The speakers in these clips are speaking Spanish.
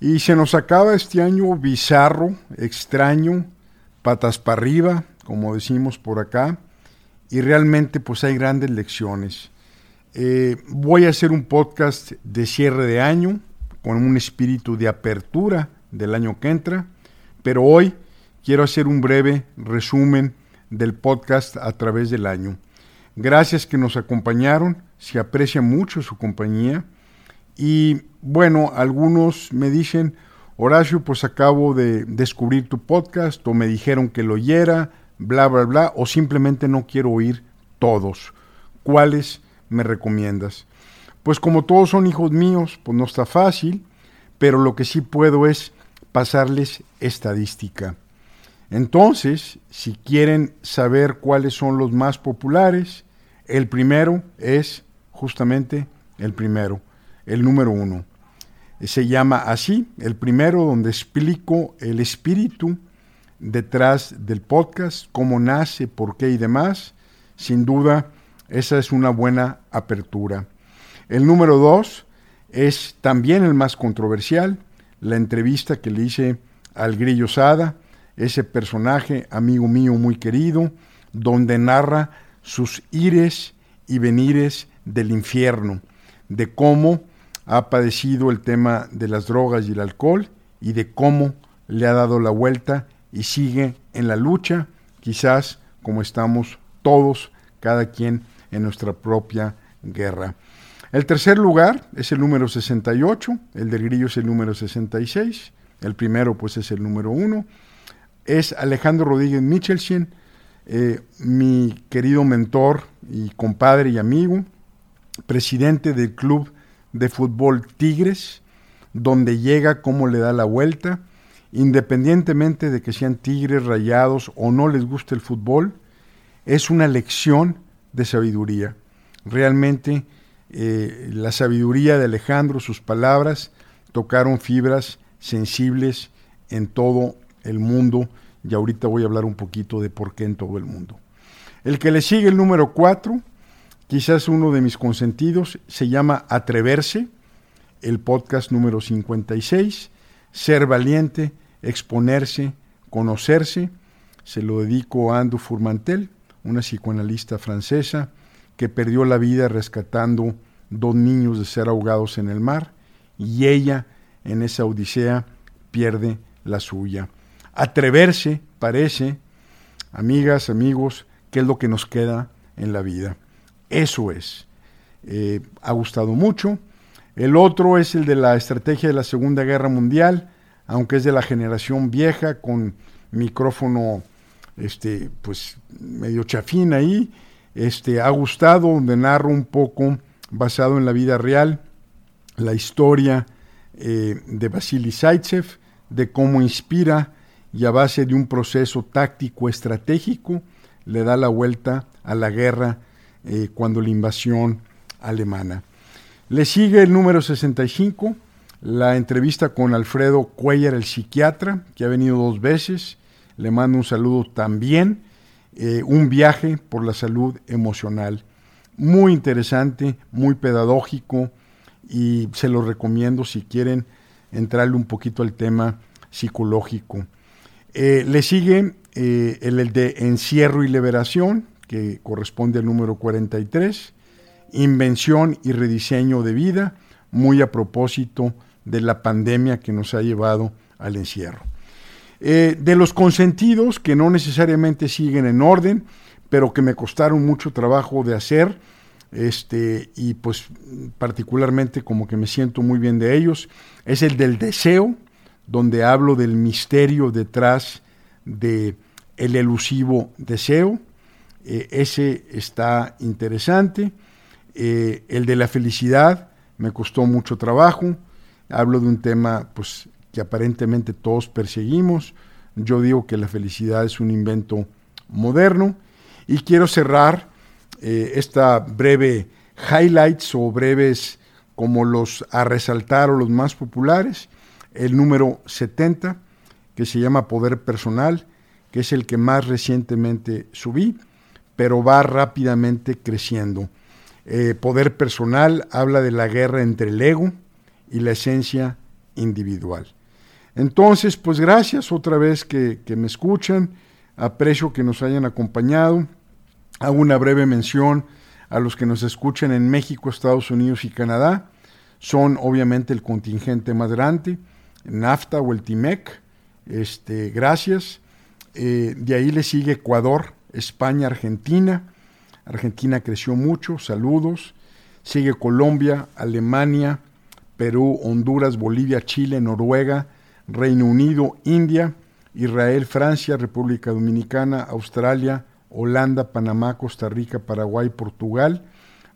Y se nos acaba este año bizarro, extraño, patas para arriba, como decimos por acá, y realmente pues hay grandes lecciones. Eh, voy a hacer un podcast de cierre de año, con un espíritu de apertura del año que entra, pero hoy quiero hacer un breve resumen del podcast a través del año. Gracias que nos acompañaron, se aprecia mucho su compañía. Y bueno, algunos me dicen, Horacio, pues acabo de descubrir tu podcast, o me dijeron que lo oyera, bla, bla, bla, o simplemente no quiero oír todos. ¿Cuáles me recomiendas? Pues como todos son hijos míos, pues no está fácil, pero lo que sí puedo es pasarles estadística. Entonces, si quieren saber cuáles son los más populares, el primero es justamente el primero, el número uno. Se llama así, el primero donde explico el espíritu detrás del podcast, cómo nace, por qué y demás. Sin duda, esa es una buena apertura. El número dos es también el más controversial, la entrevista que le hice al Grillo Sada, ese personaje, amigo mío muy querido, donde narra sus ires y venires del infierno, de cómo ha padecido el tema de las drogas y el alcohol y de cómo le ha dado la vuelta y sigue en la lucha, quizás como estamos todos, cada quien en nuestra propia guerra. El tercer lugar es el número 68, el del grillo es el número 66, el primero pues es el número 1, es Alejandro Rodríguez Michelsen, eh, mi querido mentor y compadre y amigo, presidente del club de fútbol Tigres, donde llega, cómo le da la vuelta, independientemente de que sean tigres rayados o no les guste el fútbol, es una lección de sabiduría. Realmente eh, la sabiduría de Alejandro, sus palabras, tocaron fibras sensibles en todo el mundo y ahorita voy a hablar un poquito de por qué en todo el mundo. El que le sigue el número 4, quizás uno de mis consentidos, se llama Atreverse, el podcast número 56, Ser valiente, exponerse, conocerse. Se lo dedico a Andu Furmantel, una psicoanalista francesa que perdió la vida rescatando dos niños de ser ahogados en el mar y ella en esa odisea pierde la suya. Atreverse, parece, amigas, amigos, qué es lo que nos queda en la vida. Eso es. Eh, ha gustado mucho. El otro es el de la estrategia de la Segunda Guerra Mundial, aunque es de la generación vieja, con micrófono este, pues medio chafín ahí. Este, ha gustado, donde narro un poco, basado en la vida real, la historia eh, de Vasily Zaitsev, de cómo inspira y a base de un proceso táctico estratégico le da la vuelta a la guerra eh, cuando la invasión alemana. Le sigue el número 65, la entrevista con Alfredo Cuellar, el psiquiatra, que ha venido dos veces. Le mando un saludo también. Eh, un viaje por la salud emocional. Muy interesante, muy pedagógico y se lo recomiendo si quieren entrarle un poquito al tema psicológico. Eh, le sigue el, de encierro y liberación, que corresponde al número 43, invención y rediseño de vida, muy a propósito de la pandemia que nos ha llevado al encierro. Eh, de los consentidos, que no necesariamente siguen en orden, pero que me costaron mucho trabajo de hacer, este, y pues particularmente como que me siento muy bien de ellos, es el del deseo, donde hablo del misterio detrás de el elusivo deseo. Eh, ese está interesante. Eh, el de la felicidad me costó mucho trabajo. Hablo de un tema pues, que aparentemente todos perseguimos. Yo digo que la felicidad es un invento moderno. Y quiero cerrar eh, esta breve highlights o breves como los a resaltar o los más populares el número 70, que se llama Poder Personal, que es el que más recientemente subí, pero va rápidamente creciendo. Eh, poder personal habla de la guerra entre el ego y la esencia individual. Entonces, pues gracias otra vez que, que me escuchan, aprecio que nos hayan acompañado. Hago una breve mención a los que nos escuchan en México, Estados Unidos y Canadá. Son obviamente el contingente más grande, NAFTA o el TIMEC. Este, gracias. Eh, de ahí le sigue Ecuador, España, Argentina. Argentina creció mucho, saludos. Sigue Colombia, Alemania, Perú, Honduras, Bolivia, Chile, Noruega, Reino Unido, India, Israel, Francia, República Dominicana, Australia, Holanda, Panamá, Costa Rica, Paraguay, Portugal,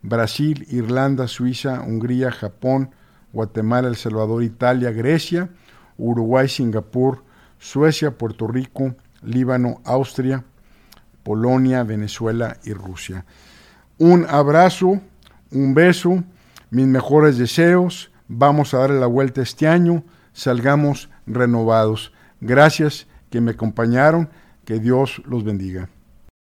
Brasil, Irlanda, Suiza, Hungría, Japón, Guatemala, El Salvador, Italia, Grecia, Uruguay, Singapur, Suecia, Puerto Rico, Líbano, Austria, Polonia, Venezuela y Rusia. Un abrazo, un beso, mis mejores deseos. Vamos a darle la vuelta este año, salgamos renovados. Gracias que me acompañaron, que Dios los bendiga.